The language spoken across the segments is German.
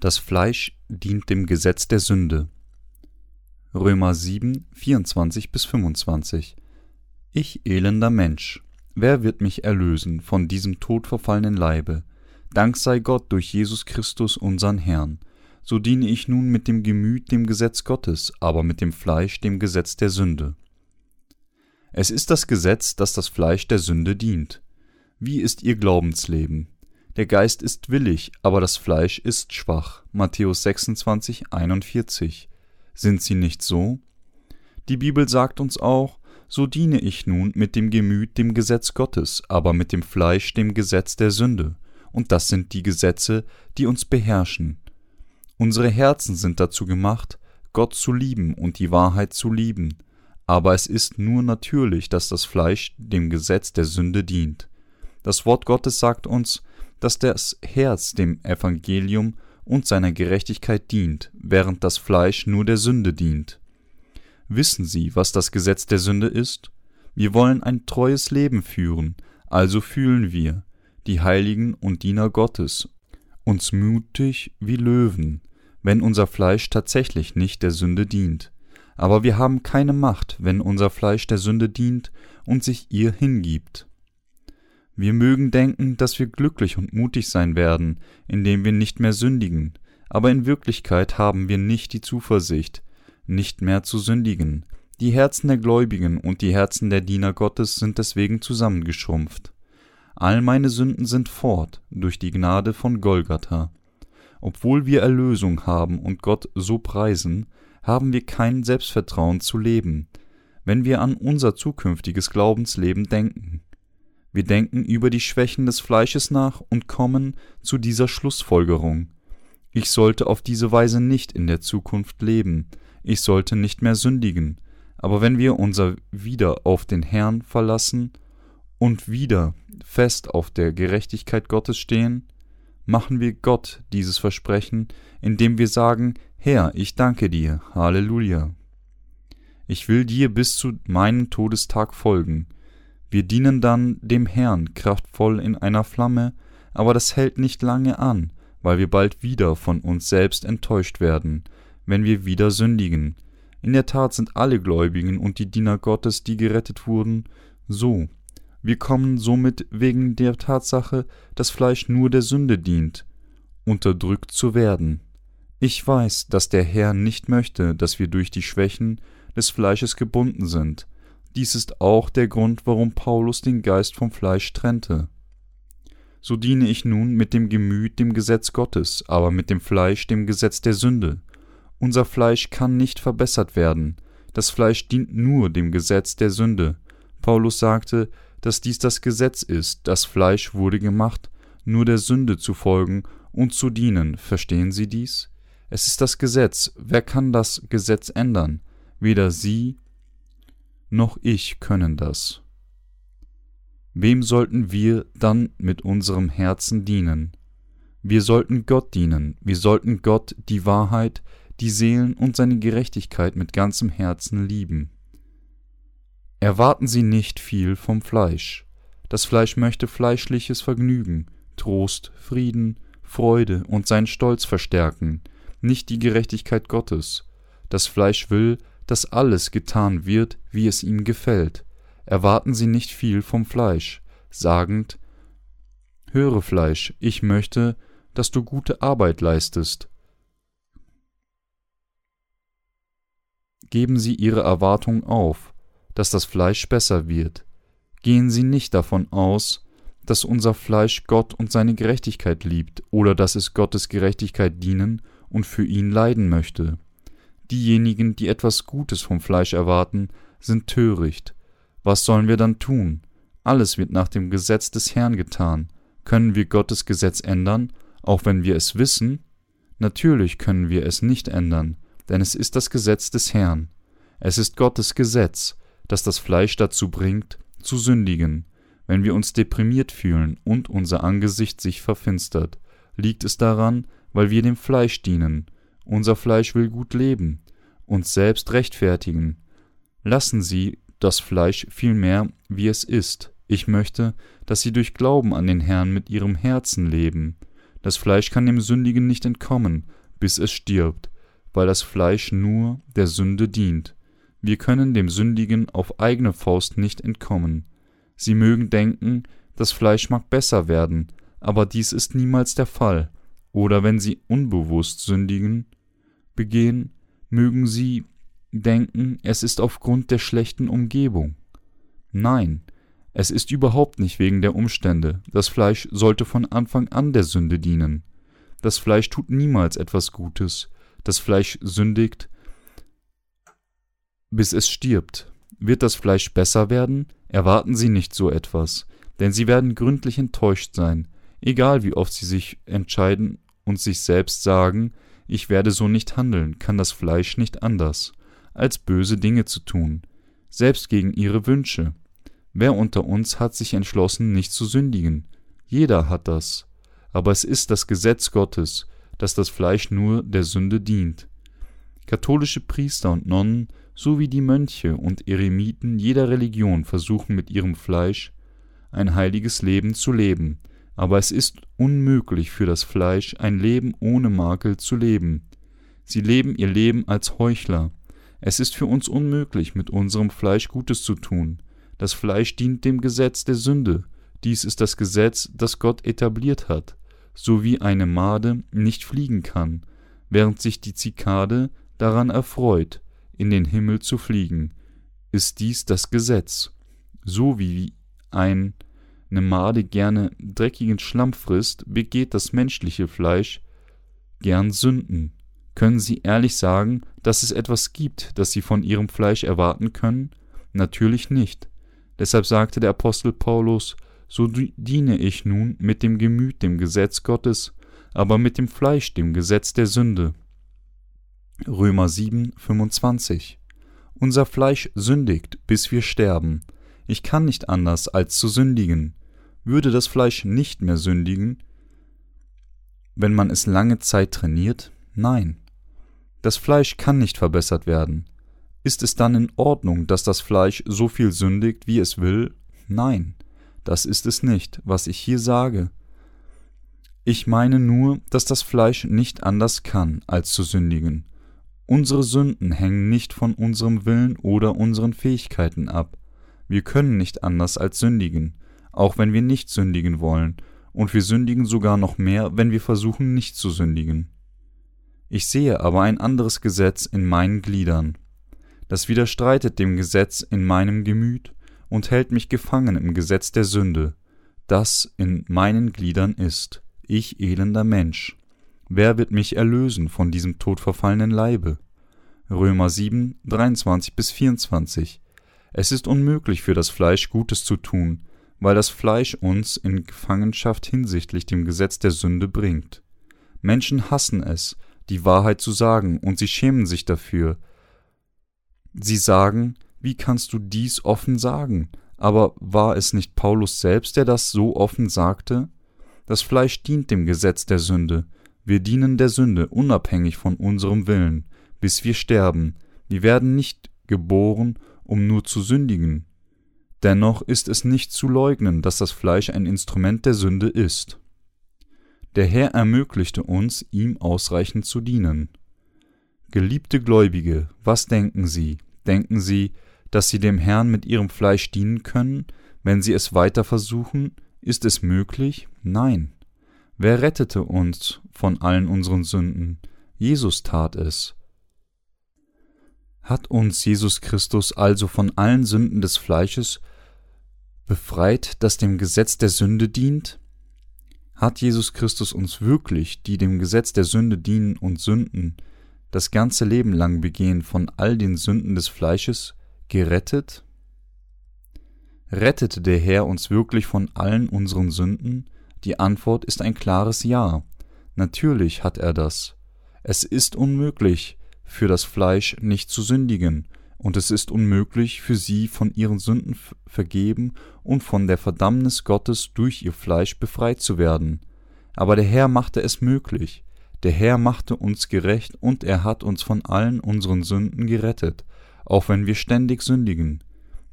Das Fleisch dient dem Gesetz der Sünde. Römer 7, 24 bis 25. Ich elender Mensch, wer wird mich erlösen von diesem todverfallenen Leibe? Dank sei Gott durch Jesus Christus unseren Herrn. So diene ich nun mit dem Gemüt dem Gesetz Gottes, aber mit dem Fleisch dem Gesetz der Sünde. Es ist das Gesetz, das das Fleisch der Sünde dient. Wie ist ihr Glaubensleben? Der Geist ist willig, aber das Fleisch ist schwach. Matthäus 26, 41. Sind sie nicht so? Die Bibel sagt uns auch, so diene ich nun mit dem Gemüt dem Gesetz Gottes, aber mit dem Fleisch dem Gesetz der Sünde. Und das sind die Gesetze, die uns beherrschen. Unsere Herzen sind dazu gemacht, Gott zu lieben und die Wahrheit zu lieben. Aber es ist nur natürlich, dass das Fleisch dem Gesetz der Sünde dient. Das Wort Gottes sagt uns, dass das Herz dem Evangelium und seiner Gerechtigkeit dient, während das Fleisch nur der Sünde dient. Wissen Sie, was das Gesetz der Sünde ist? Wir wollen ein treues Leben führen, also fühlen wir, die Heiligen und Diener Gottes, uns mutig wie Löwen, wenn unser Fleisch tatsächlich nicht der Sünde dient. Aber wir haben keine Macht, wenn unser Fleisch der Sünde dient und sich ihr hingibt. Wir mögen denken, dass wir glücklich und mutig sein werden, indem wir nicht mehr sündigen, aber in Wirklichkeit haben wir nicht die Zuversicht, nicht mehr zu sündigen. Die Herzen der Gläubigen und die Herzen der Diener Gottes sind deswegen zusammengeschrumpft. All meine Sünden sind fort durch die Gnade von Golgatha. Obwohl wir Erlösung haben und Gott so preisen, haben wir kein Selbstvertrauen zu leben, wenn wir an unser zukünftiges Glaubensleben denken. Wir denken über die Schwächen des Fleisches nach und kommen zu dieser Schlussfolgerung. Ich sollte auf diese Weise nicht in der Zukunft leben, ich sollte nicht mehr sündigen, aber wenn wir unser wieder auf den Herrn verlassen und wieder fest auf der Gerechtigkeit Gottes stehen, machen wir Gott dieses Versprechen, indem wir sagen, Herr, ich danke dir, Halleluja. Ich will dir bis zu meinem Todestag folgen, wir dienen dann dem Herrn kraftvoll in einer Flamme, aber das hält nicht lange an, weil wir bald wieder von uns selbst enttäuscht werden, wenn wir wieder sündigen. In der Tat sind alle Gläubigen und die Diener Gottes, die gerettet wurden, so. Wir kommen somit wegen der Tatsache, dass Fleisch nur der Sünde dient, unterdrückt zu werden. Ich weiß, dass der Herr nicht möchte, dass wir durch die Schwächen des Fleisches gebunden sind, dies ist auch der Grund, warum Paulus den Geist vom Fleisch trennte. So diene ich nun mit dem Gemüt dem Gesetz Gottes, aber mit dem Fleisch dem Gesetz der Sünde. Unser Fleisch kann nicht verbessert werden, das Fleisch dient nur dem Gesetz der Sünde. Paulus sagte, dass dies das Gesetz ist, das Fleisch wurde gemacht, nur der Sünde zu folgen und zu dienen. Verstehen Sie dies? Es ist das Gesetz. Wer kann das Gesetz ändern? Weder Sie noch ich können das. Wem sollten wir dann mit unserem Herzen dienen? Wir sollten Gott dienen, wir sollten Gott die Wahrheit, die Seelen und seine Gerechtigkeit mit ganzem Herzen lieben. Erwarten Sie nicht viel vom Fleisch. Das Fleisch möchte fleischliches Vergnügen, Trost, Frieden, Freude und seinen Stolz verstärken, nicht die Gerechtigkeit Gottes. Das Fleisch will, dass alles getan wird, wie es ihm gefällt. Erwarten Sie nicht viel vom Fleisch, sagend, Höre Fleisch, ich möchte, dass du gute Arbeit leistest. Geben Sie Ihre Erwartung auf, dass das Fleisch besser wird. Gehen Sie nicht davon aus, dass unser Fleisch Gott und seine Gerechtigkeit liebt oder dass es Gottes Gerechtigkeit dienen und für ihn leiden möchte. Diejenigen, die etwas Gutes vom Fleisch erwarten, sind töricht. Was sollen wir dann tun? Alles wird nach dem Gesetz des Herrn getan. Können wir Gottes Gesetz ändern, auch wenn wir es wissen? Natürlich können wir es nicht ändern, denn es ist das Gesetz des Herrn. Es ist Gottes Gesetz, das das Fleisch dazu bringt, zu sündigen. Wenn wir uns deprimiert fühlen und unser Angesicht sich verfinstert, liegt es daran, weil wir dem Fleisch dienen unser Fleisch will gut leben, uns selbst rechtfertigen. Lassen Sie das Fleisch vielmehr, wie es ist. Ich möchte, dass Sie durch Glauben an den Herrn mit Ihrem Herzen leben. Das Fleisch kann dem Sündigen nicht entkommen, bis es stirbt, weil das Fleisch nur der Sünde dient. Wir können dem Sündigen auf eigene Faust nicht entkommen. Sie mögen denken, das Fleisch mag besser werden, aber dies ist niemals der Fall. Oder wenn sie unbewusst sündigen begehen, mögen sie denken, es ist aufgrund der schlechten Umgebung. Nein, es ist überhaupt nicht wegen der Umstände. Das Fleisch sollte von Anfang an der Sünde dienen. Das Fleisch tut niemals etwas Gutes. Das Fleisch sündigt, bis es stirbt. Wird das Fleisch besser werden? Erwarten Sie nicht so etwas, denn Sie werden gründlich enttäuscht sein, egal wie oft Sie sich entscheiden und sich selbst sagen, ich werde so nicht handeln, kann das Fleisch nicht anders, als böse Dinge zu tun, selbst gegen ihre Wünsche. Wer unter uns hat sich entschlossen, nicht zu sündigen? Jeder hat das. Aber es ist das Gesetz Gottes, dass das Fleisch nur der Sünde dient. Katholische Priester und Nonnen sowie die Mönche und Eremiten jeder Religion versuchen mit ihrem Fleisch ein heiliges Leben zu leben, aber es ist unmöglich für das Fleisch ein Leben ohne Makel zu leben. Sie leben ihr Leben als Heuchler. Es ist für uns unmöglich, mit unserem Fleisch Gutes zu tun. Das Fleisch dient dem Gesetz der Sünde. Dies ist das Gesetz, das Gott etabliert hat, so wie eine Made nicht fliegen kann, während sich die Zikade daran erfreut, in den Himmel zu fliegen, ist dies das Gesetz. So wie ein eine Made gerne dreckigen Schlamm frisst, begeht das menschliche Fleisch gern Sünden. Können Sie ehrlich sagen, dass es etwas gibt, das Sie von Ihrem Fleisch erwarten können? Natürlich nicht. Deshalb sagte der Apostel Paulus, so diene ich nun mit dem Gemüt dem Gesetz Gottes, aber mit dem Fleisch dem Gesetz der Sünde. Römer 7, 25 Unser Fleisch sündigt, bis wir sterben. Ich kann nicht anders, als zu sündigen. Würde das Fleisch nicht mehr sündigen, wenn man es lange Zeit trainiert? Nein. Das Fleisch kann nicht verbessert werden. Ist es dann in Ordnung, dass das Fleisch so viel sündigt, wie es will? Nein, das ist es nicht, was ich hier sage. Ich meine nur, dass das Fleisch nicht anders kann, als zu sündigen. Unsere Sünden hängen nicht von unserem Willen oder unseren Fähigkeiten ab. Wir können nicht anders als sündigen, auch wenn wir nicht sündigen wollen, und wir sündigen sogar noch mehr, wenn wir versuchen nicht zu sündigen. Ich sehe aber ein anderes Gesetz in meinen Gliedern, das widerstreitet dem Gesetz in meinem Gemüt und hält mich gefangen im Gesetz der Sünde, das in meinen Gliedern ist, ich elender Mensch. Wer wird mich erlösen von diesem todverfallenen Leibe? Römer 7, 23 bis 24. Es ist unmöglich für das Fleisch Gutes zu tun, weil das Fleisch uns in Gefangenschaft hinsichtlich dem Gesetz der Sünde bringt. Menschen hassen es, die Wahrheit zu sagen, und sie schämen sich dafür, Sie sagen, wie kannst du dies offen sagen? Aber war es nicht Paulus selbst, der das so offen sagte? Das Fleisch dient dem Gesetz der Sünde. Wir dienen der Sünde unabhängig von unserem Willen, bis wir sterben. Wir werden nicht geboren, um nur zu sündigen. Dennoch ist es nicht zu leugnen, dass das Fleisch ein Instrument der Sünde ist. Der Herr ermöglichte uns, ihm ausreichend zu dienen. Geliebte Gläubige, was denken Sie? Denken Sie, dass Sie dem Herrn mit Ihrem Fleisch dienen können, wenn Sie es weiter versuchen? Ist es möglich? Nein. Wer rettete uns von allen unseren Sünden? Jesus tat es. Hat uns Jesus Christus also von allen Sünden des Fleisches befreit, das dem Gesetz der Sünde dient? Hat Jesus Christus uns wirklich, die dem Gesetz der Sünde dienen und sünden, das ganze Leben lang begehen von all den Sünden des Fleisches, gerettet? Rettete der Herr uns wirklich von allen unseren Sünden? Die Antwort ist ein klares Ja. Natürlich hat er das. Es ist unmöglich, für das Fleisch nicht zu sündigen, und es ist unmöglich, für sie von ihren Sünden vergeben und von der Verdammnis Gottes durch ihr Fleisch befreit zu werden. Aber der Herr machte es möglich. Der Herr machte uns gerecht und er hat uns von allen unseren Sünden gerettet, auch wenn wir ständig sündigen.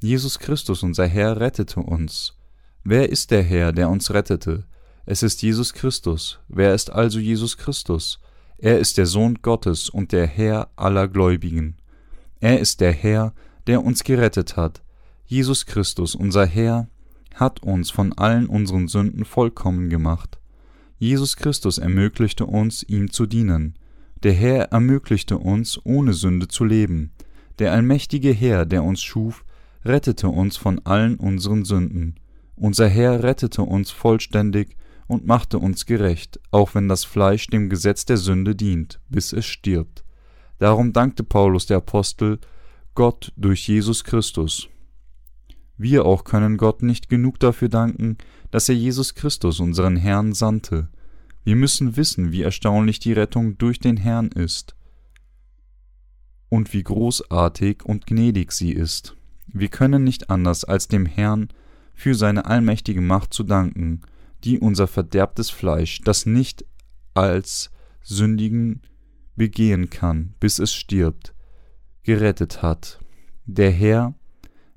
Jesus Christus, unser Herr, rettete uns. Wer ist der Herr, der uns rettete? Es ist Jesus Christus. Wer ist also Jesus Christus? Er ist der Sohn Gottes und der Herr aller Gläubigen. Er ist der Herr, der uns gerettet hat. Jesus Christus, unser Herr, hat uns von allen unseren Sünden vollkommen gemacht. Jesus Christus ermöglichte uns, ihm zu dienen. Der Herr ermöglichte uns, ohne Sünde zu leben. Der allmächtige Herr, der uns schuf, rettete uns von allen unseren Sünden. Unser Herr rettete uns vollständig und machte uns gerecht, auch wenn das Fleisch dem Gesetz der Sünde dient, bis es stirbt. Darum dankte Paulus der Apostel Gott durch Jesus Christus. Wir auch können Gott nicht genug dafür danken, dass er Jesus Christus, unseren Herrn, sandte. Wir müssen wissen, wie erstaunlich die Rettung durch den Herrn ist und wie großartig und gnädig sie ist. Wir können nicht anders, als dem Herrn für seine allmächtige Macht zu danken, die unser verderbtes Fleisch, das nicht als sündigen begehen kann, bis es stirbt, gerettet hat. Der Herr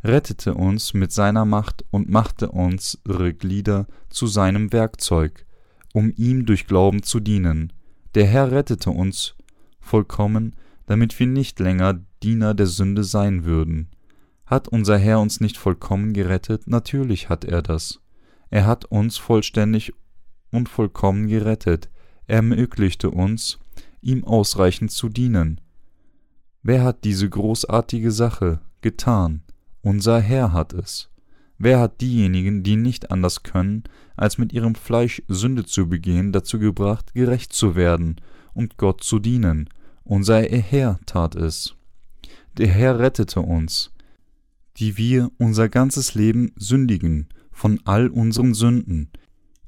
rettete uns mit seiner Macht und machte unsere Glieder zu seinem Werkzeug, um ihm durch Glauben zu dienen. Der Herr rettete uns vollkommen, damit wir nicht länger Diener der Sünde sein würden. Hat unser Herr uns nicht vollkommen gerettet? Natürlich hat er das. Er hat uns vollständig und vollkommen gerettet. Er ermöglichte uns, ihm ausreichend zu dienen. Wer hat diese großartige Sache getan? Unser Herr hat es. Wer hat diejenigen, die nicht anders können, als mit ihrem Fleisch Sünde zu begehen, dazu gebracht, gerecht zu werden und Gott zu dienen? Unser Herr tat es. Der Herr rettete uns, die wir unser ganzes Leben sündigen, von all unseren Sünden.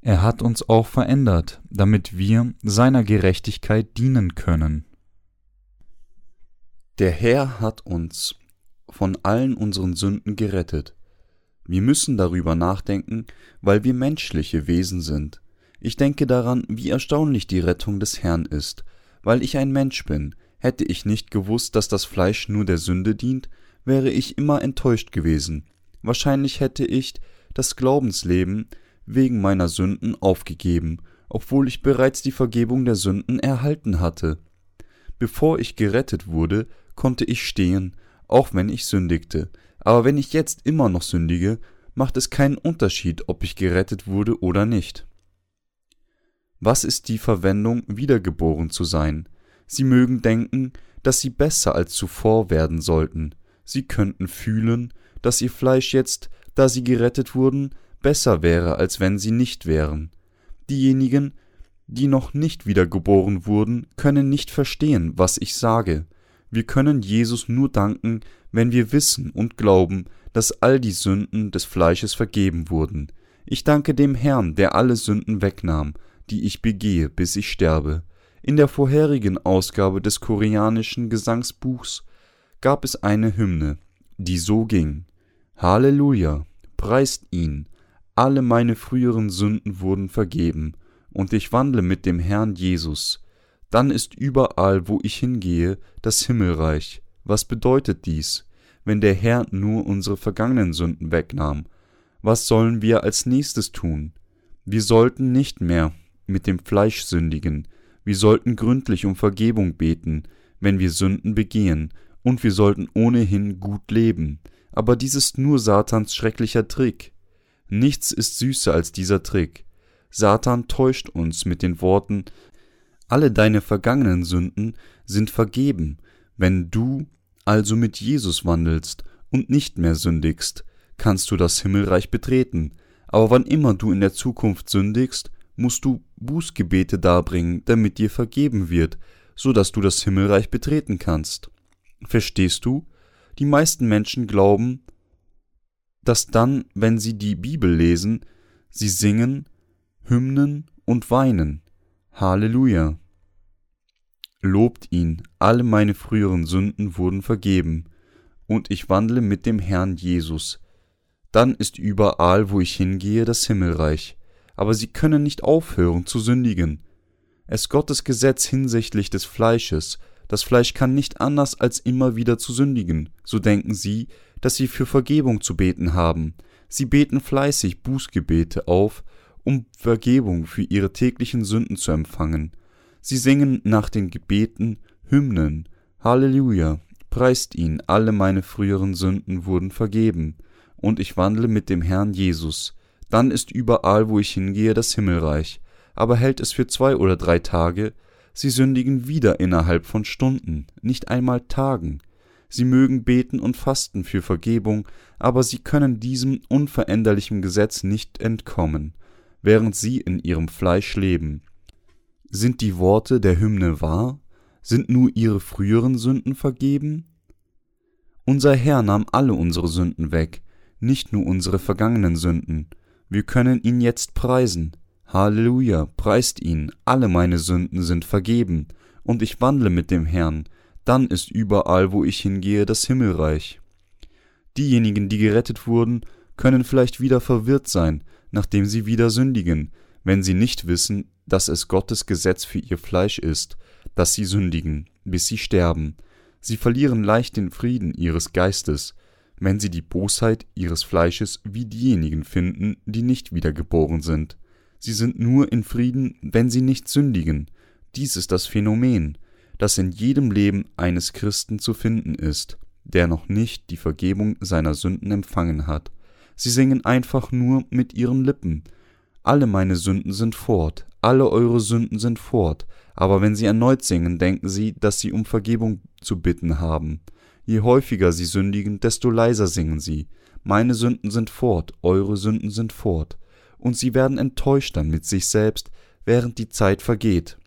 Er hat uns auch verändert, damit wir seiner Gerechtigkeit dienen können. Der Herr hat uns von allen unseren Sünden gerettet. Wir müssen darüber nachdenken, weil wir menschliche Wesen sind. Ich denke daran, wie erstaunlich die Rettung des Herrn ist. Weil ich ein Mensch bin, hätte ich nicht gewusst, dass das Fleisch nur der Sünde dient, wäre ich immer enttäuscht gewesen. Wahrscheinlich hätte ich das Glaubensleben wegen meiner Sünden aufgegeben, obwohl ich bereits die Vergebung der Sünden erhalten hatte. Bevor ich gerettet wurde, konnte ich stehen, auch wenn ich sündigte. Aber wenn ich jetzt immer noch sündige, macht es keinen Unterschied, ob ich gerettet wurde oder nicht. Was ist die Verwendung, wiedergeboren zu sein? Sie mögen denken, dass sie besser als zuvor werden sollten. Sie könnten fühlen, dass ihr Fleisch jetzt, da sie gerettet wurden, besser wäre, als wenn sie nicht wären. Diejenigen, die noch nicht wiedergeboren wurden, können nicht verstehen, was ich sage. Wir können Jesus nur danken, wenn wir wissen und glauben, dass all die Sünden des Fleisches vergeben wurden. Ich danke dem Herrn, der alle Sünden wegnahm, die ich begehe, bis ich sterbe. In der vorherigen Ausgabe des koreanischen Gesangsbuchs gab es eine Hymne, die so ging Halleluja, preist ihn, alle meine früheren Sünden wurden vergeben, und ich wandle mit dem Herrn Jesus. Dann ist überall, wo ich hingehe, das Himmelreich. Was bedeutet dies, wenn der Herr nur unsere vergangenen Sünden wegnahm? Was sollen wir als nächstes tun? Wir sollten nicht mehr mit dem Fleisch sündigen, wir sollten gründlich um Vergebung beten, wenn wir Sünden begehen, und wir sollten ohnehin gut leben. Aber dies ist nur Satans schrecklicher Trick. Nichts ist süßer als dieser Trick. Satan täuscht uns mit den Worten Alle deine vergangenen Sünden sind vergeben, wenn du also mit Jesus wandelst und nicht mehr sündigst, kannst du das Himmelreich betreten, aber wann immer du in der Zukunft sündigst, musst du Bußgebete darbringen, damit dir vergeben wird, so dass du das Himmelreich betreten kannst. Verstehst du? Die meisten Menschen glauben, dass dann, wenn sie die Bibel lesen, sie singen, Hymnen und weinen. Halleluja. Lobt ihn, alle meine früheren Sünden wurden vergeben, und ich wandle mit dem Herrn Jesus. Dann ist überall, wo ich hingehe, das Himmelreich aber sie können nicht aufhören zu sündigen. Es Gottes Gesetz hinsichtlich des Fleisches, das Fleisch kann nicht anders als immer wieder zu sündigen, so denken sie, dass sie für Vergebung zu beten haben. Sie beten fleißig Bußgebete auf, um Vergebung für ihre täglichen Sünden zu empfangen. Sie singen nach den Gebeten Hymnen. Halleluja, preist ihn, alle meine früheren Sünden wurden vergeben, und ich wandle mit dem Herrn Jesus. Dann ist überall, wo ich hingehe, das Himmelreich. Aber hält es für zwei oder drei Tage, sie sündigen wieder innerhalb von Stunden, nicht einmal Tagen. Sie mögen beten und fasten für Vergebung, aber sie können diesem unveränderlichen Gesetz nicht entkommen, während sie in ihrem Fleisch leben. Sind die Worte der Hymne wahr? Sind nur ihre früheren Sünden vergeben? Unser Herr nahm alle unsere Sünden weg, nicht nur unsere vergangenen Sünden. Wir können ihn jetzt preisen. Halleluja, preist ihn, alle meine Sünden sind vergeben, und ich wandle mit dem Herrn, dann ist überall, wo ich hingehe, das Himmelreich. Diejenigen, die gerettet wurden, können vielleicht wieder verwirrt sein, nachdem sie wieder sündigen, wenn sie nicht wissen, dass es Gottes Gesetz für ihr Fleisch ist, dass sie sündigen, bis sie sterben. Sie verlieren leicht den Frieden ihres Geistes, wenn sie die Bosheit ihres Fleisches wie diejenigen finden, die nicht wiedergeboren sind. Sie sind nur in Frieden, wenn sie nicht sündigen. Dies ist das Phänomen, das in jedem Leben eines Christen zu finden ist, der noch nicht die Vergebung seiner Sünden empfangen hat. Sie singen einfach nur mit ihren Lippen. Alle meine Sünden sind fort, alle eure Sünden sind fort, aber wenn sie erneut singen, denken sie, dass sie um Vergebung zu bitten haben. Je häufiger sie sündigen, desto leiser singen sie. Meine Sünden sind fort, eure Sünden sind fort. Und sie werden enttäuscht dann mit sich selbst, während die Zeit vergeht.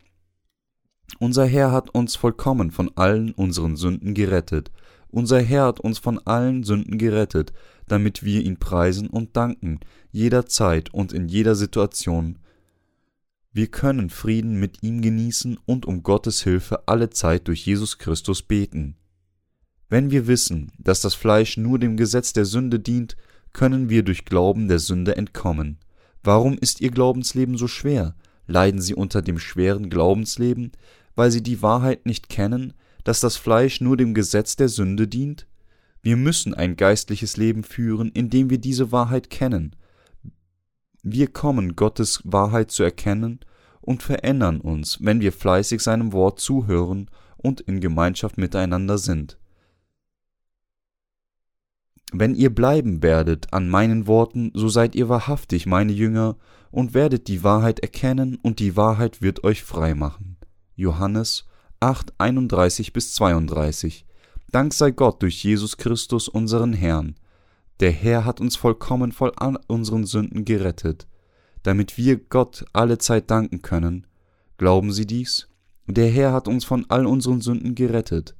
Unser Herr hat uns vollkommen von allen unseren Sünden gerettet. Unser Herr hat uns von allen Sünden gerettet, damit wir ihn preisen und danken, jederzeit und in jeder Situation, wir können Frieden mit ihm genießen und um Gottes Hilfe alle Zeit durch Jesus Christus beten. Wenn wir wissen, dass das Fleisch nur dem Gesetz der Sünde dient, können wir durch Glauben der Sünde entkommen. Warum ist Ihr Glaubensleben so schwer? Leiden Sie unter dem schweren Glaubensleben, weil Sie die Wahrheit nicht kennen, dass das Fleisch nur dem Gesetz der Sünde dient? Wir müssen ein geistliches Leben führen, indem wir diese Wahrheit kennen. Wir kommen Gottes Wahrheit zu erkennen und verändern uns, wenn wir fleißig seinem Wort zuhören und in Gemeinschaft miteinander sind. Wenn ihr bleiben werdet an meinen Worten, so seid ihr wahrhaftig meine Jünger und werdet die Wahrheit erkennen und die Wahrheit wird euch frei machen. Johannes 8, 31 bis 32. Dank sei Gott durch Jesus Christus unseren Herrn. Der Herr hat uns vollkommen voll all unseren Sünden gerettet damit wir Gott alle Zeit danken können. Glauben Sie dies? Der Herr hat uns von all unseren Sünden gerettet.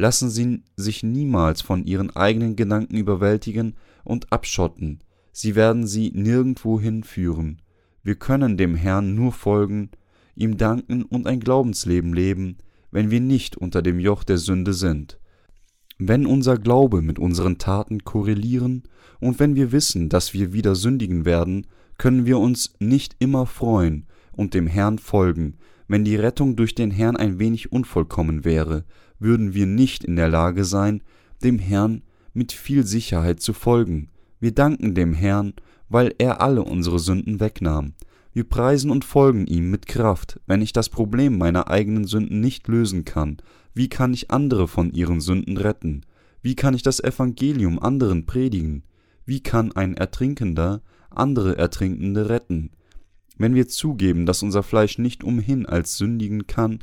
Lassen Sie sich niemals von Ihren eigenen Gedanken überwältigen und abschotten, sie werden Sie nirgendwohin führen. Wir können dem Herrn nur folgen, ihm danken und ein Glaubensleben leben, wenn wir nicht unter dem Joch der Sünde sind. Wenn unser Glaube mit unseren Taten korrelieren und wenn wir wissen, dass wir wieder sündigen werden, können wir uns nicht immer freuen und dem Herrn folgen. Wenn die Rettung durch den Herrn ein wenig unvollkommen wäre, würden wir nicht in der Lage sein, dem Herrn mit viel Sicherheit zu folgen. Wir danken dem Herrn, weil er alle unsere Sünden wegnahm. Wir preisen und folgen ihm mit Kraft. Wenn ich das Problem meiner eigenen Sünden nicht lösen kann, wie kann ich andere von ihren Sünden retten? Wie kann ich das Evangelium anderen predigen? Wie kann ein Ertrinkender andere Ertrinkende retten. Wenn wir zugeben, dass unser Fleisch nicht umhin als sündigen kann,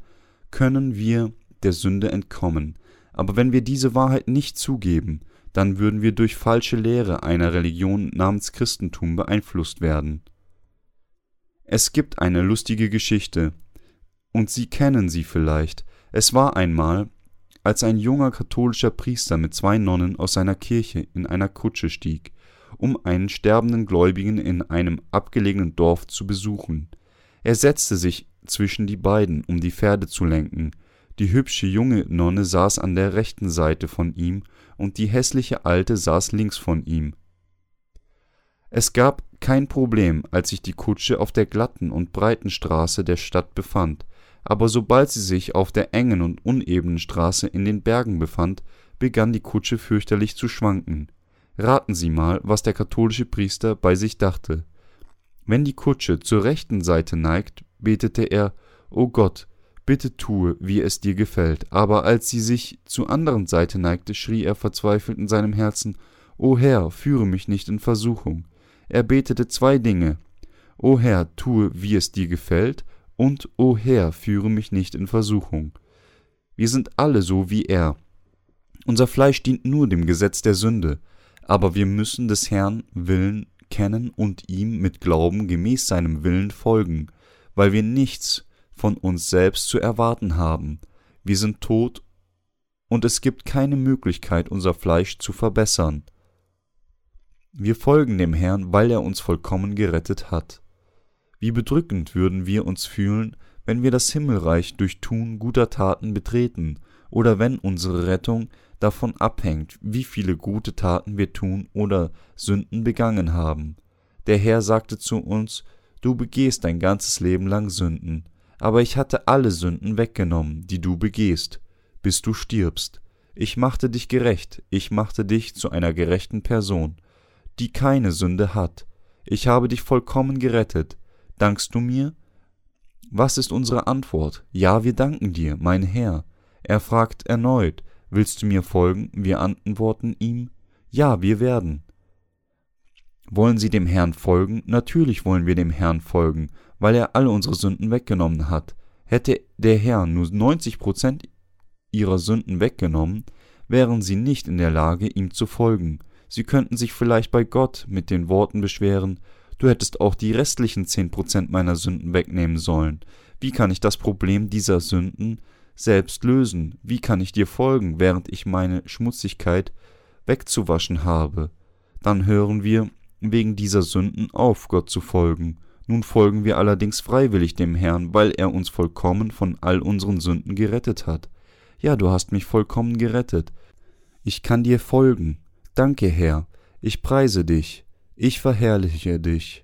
können wir der Sünde entkommen. Aber wenn wir diese Wahrheit nicht zugeben, dann würden wir durch falsche Lehre einer Religion namens Christentum beeinflusst werden. Es gibt eine lustige Geschichte, und Sie kennen sie vielleicht. Es war einmal, als ein junger katholischer Priester mit zwei Nonnen aus seiner Kirche in einer Kutsche stieg um einen sterbenden Gläubigen in einem abgelegenen Dorf zu besuchen. Er setzte sich zwischen die beiden, um die Pferde zu lenken. Die hübsche junge Nonne saß an der rechten Seite von ihm und die hässliche alte saß links von ihm. Es gab kein Problem, als sich die Kutsche auf der glatten und breiten Straße der Stadt befand, aber sobald sie sich auf der engen und unebenen Straße in den Bergen befand, begann die Kutsche fürchterlich zu schwanken. Raten Sie mal, was der katholische Priester bei sich dachte. Wenn die Kutsche zur rechten Seite neigt, betete er, O Gott, bitte tue, wie es dir gefällt. Aber als sie sich zur anderen Seite neigte, schrie er verzweifelt in seinem Herzen, O Herr, führe mich nicht in Versuchung. Er betete zwei Dinge. O Herr, tue, wie es dir gefällt, und O Herr, führe mich nicht in Versuchung. Wir sind alle so wie er. Unser Fleisch dient nur dem Gesetz der Sünde, aber wir müssen des Herrn Willen kennen und ihm mit Glauben gemäß seinem Willen folgen, weil wir nichts von uns selbst zu erwarten haben. Wir sind tot und es gibt keine Möglichkeit, unser Fleisch zu verbessern. Wir folgen dem Herrn, weil er uns vollkommen gerettet hat. Wie bedrückend würden wir uns fühlen, wenn wir das Himmelreich durch Tun guter Taten betreten, oder wenn unsere Rettung davon abhängt, wie viele gute Taten wir tun oder Sünden begangen haben. Der Herr sagte zu uns, Du begehst dein ganzes Leben lang Sünden, aber ich hatte alle Sünden weggenommen, die du begehst, bis du stirbst. Ich machte dich gerecht, ich machte dich zu einer gerechten Person, die keine Sünde hat. Ich habe dich vollkommen gerettet. Dankst du mir? Was ist unsere Antwort? Ja, wir danken dir, mein Herr. Er fragt erneut, Willst du mir folgen? Wir antworten ihm, Ja, wir werden. Wollen Sie dem Herrn folgen? Natürlich wollen wir dem Herrn folgen, weil er alle unsere Sünden weggenommen hat. Hätte der Herr nur 90 Prozent ihrer Sünden weggenommen, wären sie nicht in der Lage, ihm zu folgen. Sie könnten sich vielleicht bei Gott mit den Worten beschweren, du hättest auch die restlichen zehn Prozent meiner Sünden wegnehmen sollen. Wie kann ich das Problem dieser Sünden selbst lösen? Wie kann ich dir folgen, während ich meine Schmutzigkeit wegzuwaschen habe? Dann hören wir wegen dieser Sünden auf, Gott zu folgen. Nun folgen wir allerdings freiwillig dem Herrn, weil er uns vollkommen von all unseren Sünden gerettet hat. Ja, du hast mich vollkommen gerettet. Ich kann dir folgen. Danke, Herr. Ich preise dich. Ich verherrliche dich.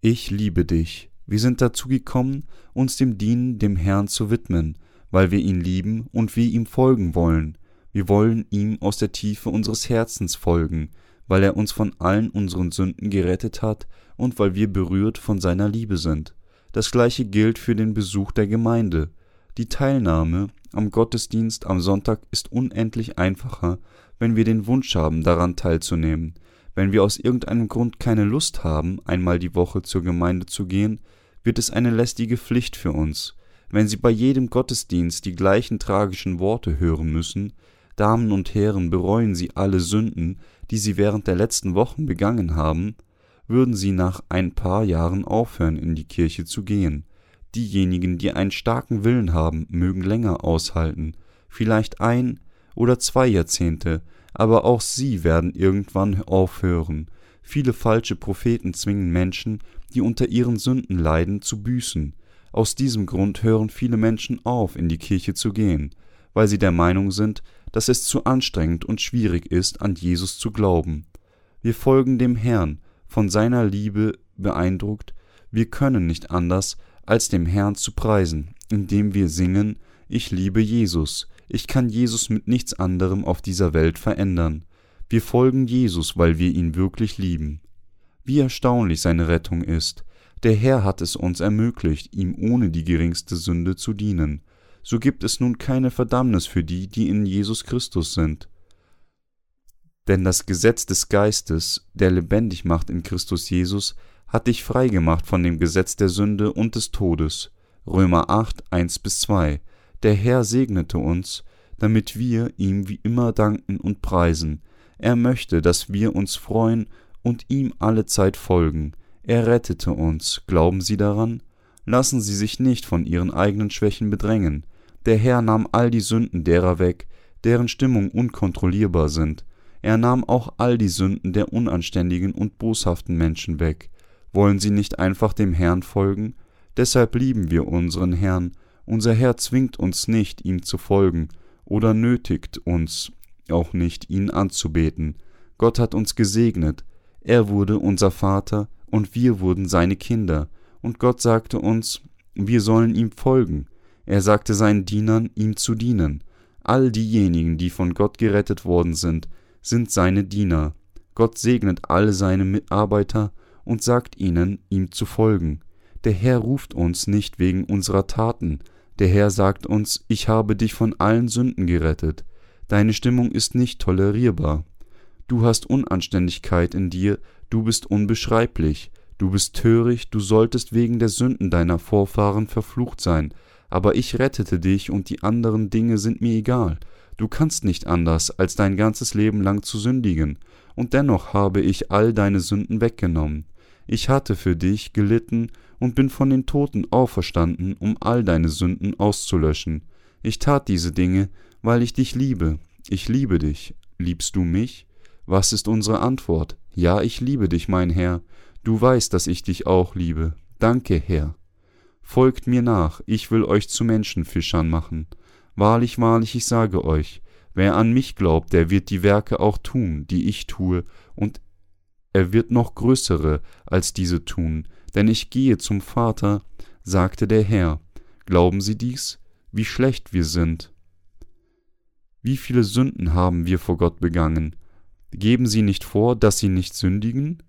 Ich liebe dich. Wir sind dazu gekommen, uns dem Dienen dem Herrn zu widmen, weil wir ihn lieben und wir ihm folgen wollen. Wir wollen ihm aus der Tiefe unseres Herzens folgen, weil er uns von allen unseren Sünden gerettet hat und weil wir berührt von seiner Liebe sind. Das gleiche gilt für den Besuch der Gemeinde. Die Teilnahme am Gottesdienst am Sonntag ist unendlich einfacher, wenn wir den Wunsch haben, daran teilzunehmen. Wenn wir aus irgendeinem Grund keine Lust haben, einmal die Woche zur Gemeinde zu gehen, wird es eine lästige Pflicht für uns. Wenn Sie bei jedem Gottesdienst die gleichen tragischen Worte hören müssen, Damen und Herren, bereuen Sie alle Sünden, die Sie während der letzten Wochen begangen haben, würden Sie nach ein paar Jahren aufhören, in die Kirche zu gehen. Diejenigen, die einen starken Willen haben, mögen länger aushalten, vielleicht ein oder zwei Jahrzehnte, aber auch sie werden irgendwann aufhören. Viele falsche Propheten zwingen Menschen, die unter ihren Sünden leiden, zu büßen. Aus diesem Grund hören viele Menschen auf, in die Kirche zu gehen, weil sie der Meinung sind, dass es zu anstrengend und schwierig ist, an Jesus zu glauben. Wir folgen dem Herrn, von seiner Liebe beeindruckt, wir können nicht anders, als dem Herrn zu preisen, indem wir singen, ich liebe Jesus, ich kann Jesus mit nichts anderem auf dieser Welt verändern. Wir folgen Jesus, weil wir ihn wirklich lieben. Wie erstaunlich seine Rettung ist. Der Herr hat es uns ermöglicht, ihm ohne die geringste Sünde zu dienen. So gibt es nun keine Verdammnis für die, die in Jesus Christus sind. Denn das Gesetz des Geistes, der lebendig macht in Christus Jesus, hat dich frei gemacht von dem Gesetz der Sünde und des Todes. Römer 8, 1 bis 2. Der Herr segnete uns, damit wir ihm wie immer danken und preisen. Er möchte, dass wir uns freuen und ihm alle Zeit folgen. Er rettete uns. Glauben Sie daran? Lassen Sie sich nicht von Ihren eigenen Schwächen bedrängen. Der Herr nahm all die Sünden derer weg, deren Stimmung unkontrollierbar sind. Er nahm auch all die Sünden der unanständigen und boshaften Menschen weg. Wollen Sie nicht einfach dem Herrn folgen? Deshalb lieben wir unseren Herrn. Unser Herr zwingt uns nicht, ihm zu folgen, oder nötigt uns auch nicht, ihn anzubeten. Gott hat uns gesegnet. Er wurde unser Vater und wir wurden seine Kinder. Und Gott sagte uns, wir sollen ihm folgen. Er sagte seinen Dienern, ihm zu dienen. All diejenigen, die von Gott gerettet worden sind, sind seine Diener. Gott segnet alle seine Mitarbeiter und sagt ihnen, ihm zu folgen. Der Herr ruft uns nicht wegen unserer Taten, der Herr sagt uns, ich habe dich von allen Sünden gerettet. Deine Stimmung ist nicht tolerierbar. Du hast Unanständigkeit in dir, du bist unbeschreiblich, du bist töricht, du solltest wegen der Sünden deiner Vorfahren verflucht sein, aber ich rettete dich und die anderen Dinge sind mir egal. Du kannst nicht anders, als dein ganzes Leben lang zu sündigen, und dennoch habe ich all deine Sünden weggenommen. Ich hatte für dich gelitten und bin von den Toten auferstanden, um all deine Sünden auszulöschen. Ich tat diese Dinge, weil ich dich liebe. Ich liebe dich. Liebst du mich? Was ist unsere Antwort? Ja, ich liebe dich, mein Herr. Du weißt, dass ich dich auch liebe. Danke, Herr. Folgt mir nach, ich will euch zu Menschenfischern machen. Wahrlich, wahrlich, ich sage euch, wer an mich glaubt, der wird die Werke auch tun, die ich tue, und er wird noch größere als diese tun, denn ich gehe zum Vater, sagte der Herr. Glauben Sie dies? Wie schlecht wir sind. Wie viele Sünden haben wir vor Gott begangen? Geben Sie nicht vor, dass Sie nicht sündigen?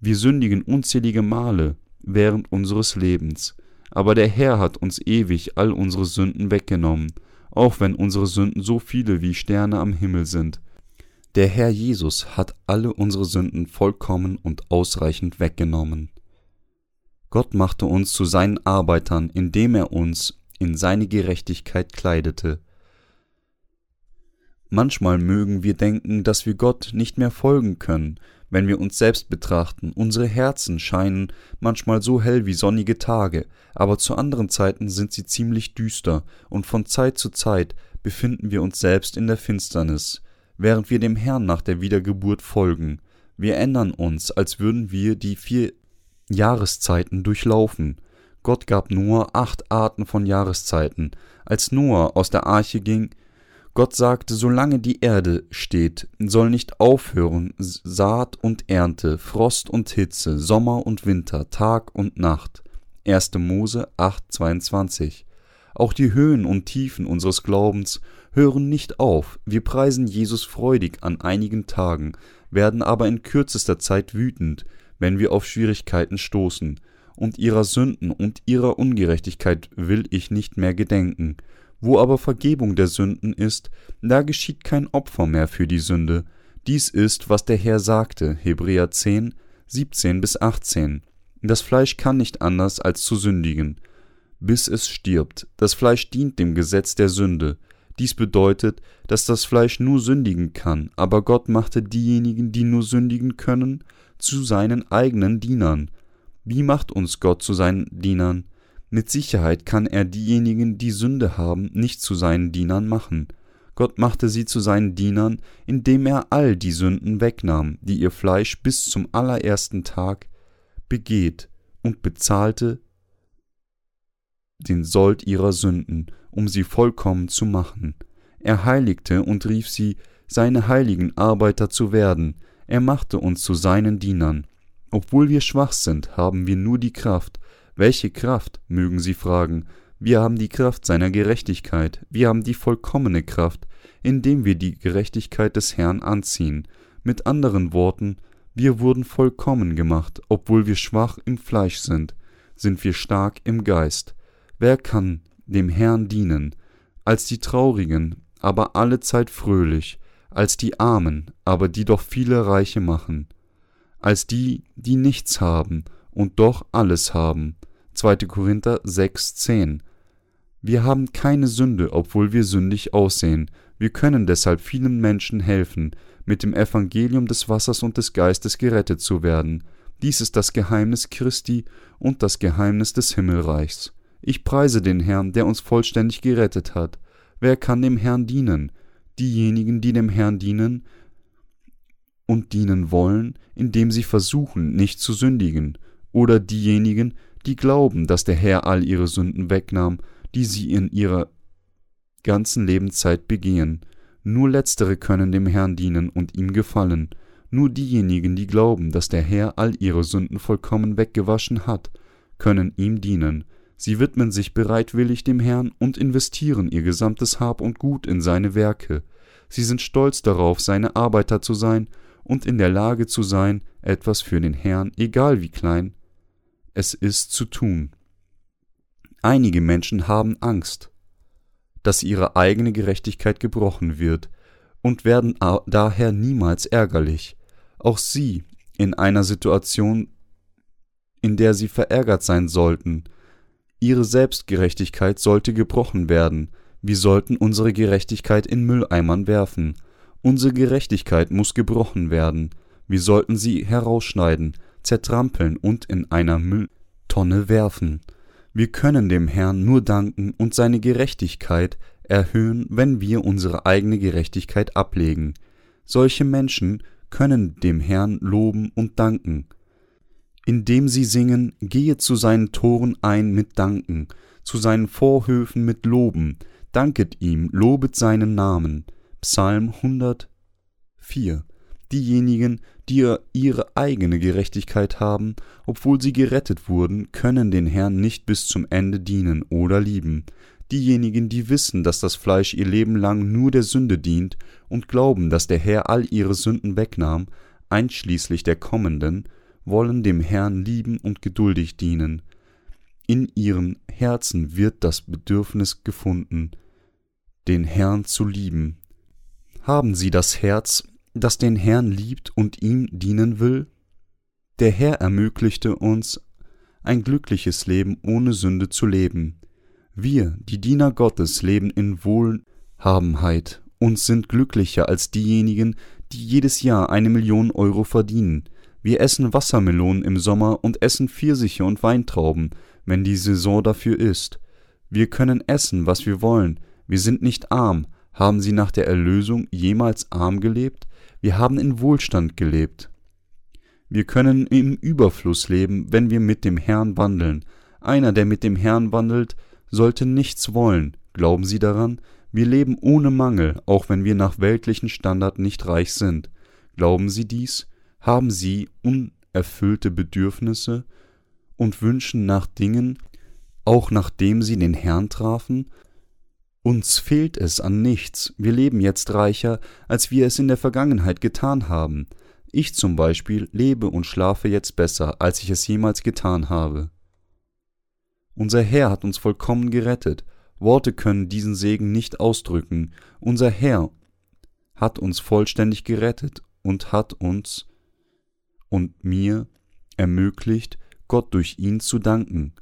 Wir sündigen unzählige Male während unseres Lebens, aber der Herr hat uns ewig all unsere Sünden weggenommen, auch wenn unsere Sünden so viele wie Sterne am Himmel sind. Der Herr Jesus hat alle unsere Sünden vollkommen und ausreichend weggenommen. Gott machte uns zu seinen Arbeitern, indem er uns in seine Gerechtigkeit kleidete. Manchmal mögen wir denken, dass wir Gott nicht mehr folgen können, wenn wir uns selbst betrachten. Unsere Herzen scheinen manchmal so hell wie sonnige Tage, aber zu anderen Zeiten sind sie ziemlich düster, und von Zeit zu Zeit befinden wir uns selbst in der Finsternis, während wir dem Herrn nach der Wiedergeburt folgen. Wir ändern uns, als würden wir die vier Jahreszeiten durchlaufen. Gott gab Noah acht Arten von Jahreszeiten. Als Noah aus der Arche ging, Gott sagte, solange die Erde steht, soll nicht aufhören Saat und Ernte, Frost und Hitze, Sommer und Winter, Tag und Nacht. 1. Mose 8,22 Auch die Höhen und Tiefen unseres Glaubens hören nicht auf. Wir preisen Jesus freudig an einigen Tagen, werden aber in kürzester Zeit wütend, wenn wir auf Schwierigkeiten stoßen. Und ihrer Sünden und ihrer Ungerechtigkeit will ich nicht mehr gedenken. Wo aber Vergebung der Sünden ist, da geschieht kein Opfer mehr für die Sünde. Dies ist, was der Herr sagte, Hebräer 10, 17 bis 18. Das Fleisch kann nicht anders als zu sündigen, bis es stirbt. Das Fleisch dient dem Gesetz der Sünde. Dies bedeutet, dass das Fleisch nur sündigen kann, aber Gott machte diejenigen, die nur sündigen können, zu seinen eigenen Dienern. Wie macht uns Gott zu seinen Dienern? Mit Sicherheit kann er diejenigen, die Sünde haben, nicht zu seinen Dienern machen. Gott machte sie zu seinen Dienern, indem er all die Sünden wegnahm, die ihr Fleisch bis zum allerersten Tag begeht, und bezahlte den Sold ihrer Sünden, um sie vollkommen zu machen. Er heiligte und rief sie, seine heiligen Arbeiter zu werden, er machte uns zu seinen Dienern. Obwohl wir schwach sind, haben wir nur die Kraft, welche Kraft, mögen Sie fragen, wir haben die Kraft seiner Gerechtigkeit, wir haben die vollkommene Kraft, indem wir die Gerechtigkeit des Herrn anziehen. Mit anderen Worten, wir wurden vollkommen gemacht, obwohl wir schwach im Fleisch sind, sind wir stark im Geist. Wer kann dem Herrn dienen, als die Traurigen, aber allezeit fröhlich, als die Armen, aber die doch viele Reiche machen, als die, die nichts haben und doch alles haben, 2. Korinther 6,10 Wir haben keine Sünde, obwohl wir sündig aussehen. Wir können deshalb vielen Menschen helfen, mit dem Evangelium des Wassers und des Geistes gerettet zu werden. Dies ist das Geheimnis Christi und das Geheimnis des Himmelreichs. Ich preise den Herrn, der uns vollständig gerettet hat. Wer kann dem Herrn dienen? Diejenigen, die dem Herrn dienen und dienen wollen, indem sie versuchen, nicht zu sündigen, oder diejenigen, die glauben, dass der Herr all ihre Sünden wegnahm, die sie in ihrer ganzen Lebenszeit begehen. Nur letztere können dem Herrn dienen und ihm gefallen. Nur diejenigen, die glauben, dass der Herr all ihre Sünden vollkommen weggewaschen hat, können ihm dienen. Sie widmen sich bereitwillig dem Herrn und investieren ihr gesamtes Hab und Gut in seine Werke. Sie sind stolz darauf, seine Arbeiter zu sein und in der Lage zu sein, etwas für den Herrn, egal wie klein, es ist zu tun. Einige Menschen haben Angst, dass ihre eigene Gerechtigkeit gebrochen wird und werden daher niemals ärgerlich. Auch sie in einer Situation, in der sie verärgert sein sollten. Ihre Selbstgerechtigkeit sollte gebrochen werden, wir sollten unsere Gerechtigkeit in Mülleimern werfen. Unsere Gerechtigkeit muss gebrochen werden, wir sollten sie herausschneiden, zertrampeln und in einer Mülltonne werfen. Wir können dem Herrn nur danken und seine Gerechtigkeit erhöhen, wenn wir unsere eigene Gerechtigkeit ablegen. Solche Menschen können dem Herrn loben und danken. Indem sie singen, gehe zu seinen Toren ein mit Danken, zu seinen Vorhöfen mit Loben, danket ihm, lobet seinen Namen. Psalm 104 Diejenigen, die ihre eigene Gerechtigkeit haben, obwohl sie gerettet wurden, können den Herrn nicht bis zum Ende dienen oder lieben. Diejenigen, die wissen, dass das Fleisch ihr Leben lang nur der Sünde dient und glauben, dass der Herr all ihre Sünden wegnahm, einschließlich der kommenden, wollen dem Herrn lieben und geduldig dienen. In ihren Herzen wird das Bedürfnis gefunden, den Herrn zu lieben. Haben sie das Herz, das den Herrn liebt und ihm dienen will? Der Herr ermöglichte uns, ein glückliches Leben ohne Sünde zu leben. Wir, die Diener Gottes, leben in Wohlhabenheit und sind glücklicher als diejenigen, die jedes Jahr eine Million Euro verdienen. Wir essen Wassermelonen im Sommer und essen Pfirsiche und Weintrauben, wenn die Saison dafür ist. Wir können essen, was wir wollen. Wir sind nicht arm. Haben Sie nach der Erlösung jemals arm gelebt? Wir haben in Wohlstand gelebt. Wir können im Überfluss leben, wenn wir mit dem Herrn wandeln. Einer, der mit dem Herrn wandelt, sollte nichts wollen. Glauben Sie daran? Wir leben ohne Mangel, auch wenn wir nach weltlichen Standard nicht reich sind. Glauben Sie dies? Haben Sie unerfüllte Bedürfnisse und wünschen nach Dingen, auch nachdem Sie den Herrn trafen? Uns fehlt es an nichts, wir leben jetzt reicher, als wir es in der Vergangenheit getan haben. Ich zum Beispiel lebe und schlafe jetzt besser, als ich es jemals getan habe. Unser Herr hat uns vollkommen gerettet. Worte können diesen Segen nicht ausdrücken. Unser Herr hat uns vollständig gerettet und hat uns und mir ermöglicht, Gott durch ihn zu danken.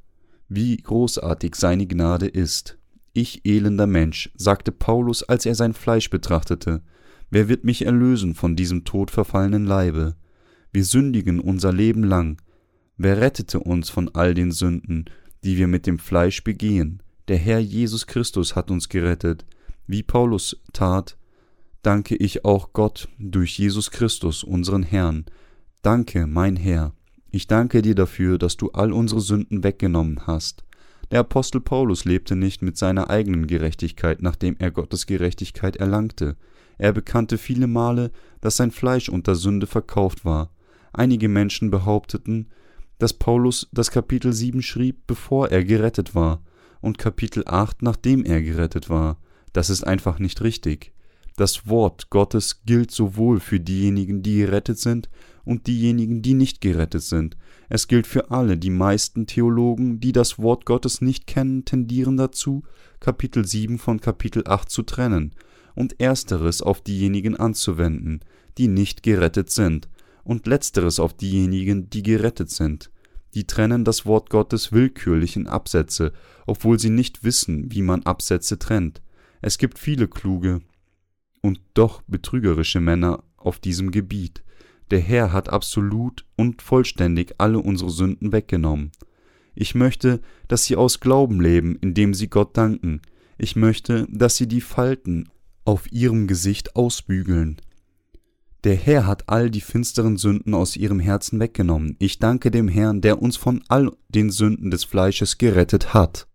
Wie großartig seine Gnade ist. Ich elender Mensch, sagte Paulus, als er sein Fleisch betrachtete, wer wird mich erlösen von diesem todverfallenen Leibe? Wir sündigen unser Leben lang. Wer rettete uns von all den Sünden, die wir mit dem Fleisch begehen. Der Herr Jesus Christus hat uns gerettet. Wie Paulus tat, danke ich auch Gott durch Jesus Christus, unseren Herrn. Danke, mein Herr. Ich danke dir dafür, dass du all unsere Sünden weggenommen hast. Der Apostel Paulus lebte nicht mit seiner eigenen Gerechtigkeit, nachdem er Gottes Gerechtigkeit erlangte. Er bekannte viele Male, dass sein Fleisch unter Sünde verkauft war. Einige Menschen behaupteten, dass Paulus das Kapitel 7 schrieb, bevor er gerettet war, und Kapitel 8, nachdem er gerettet war. Das ist einfach nicht richtig. Das Wort Gottes gilt sowohl für diejenigen, die gerettet sind, und diejenigen, die nicht gerettet sind. Es gilt für alle. Die meisten Theologen, die das Wort Gottes nicht kennen, tendieren dazu, Kapitel 7 von Kapitel 8 zu trennen und ersteres auf diejenigen anzuwenden, die nicht gerettet sind und letzteres auf diejenigen, die gerettet sind. Die trennen das Wort Gottes willkürlich in Absätze, obwohl sie nicht wissen, wie man Absätze trennt. Es gibt viele kluge und doch betrügerische Männer auf diesem Gebiet. Der Herr hat absolut und vollständig alle unsere Sünden weggenommen. Ich möchte, dass sie aus Glauben leben, indem sie Gott danken. Ich möchte, dass sie die Falten auf ihrem Gesicht ausbügeln, der Herr hat all die finsteren Sünden aus ihrem Herzen weggenommen. Ich danke dem Herrn, der uns von all den Sünden des Fleisches gerettet hat.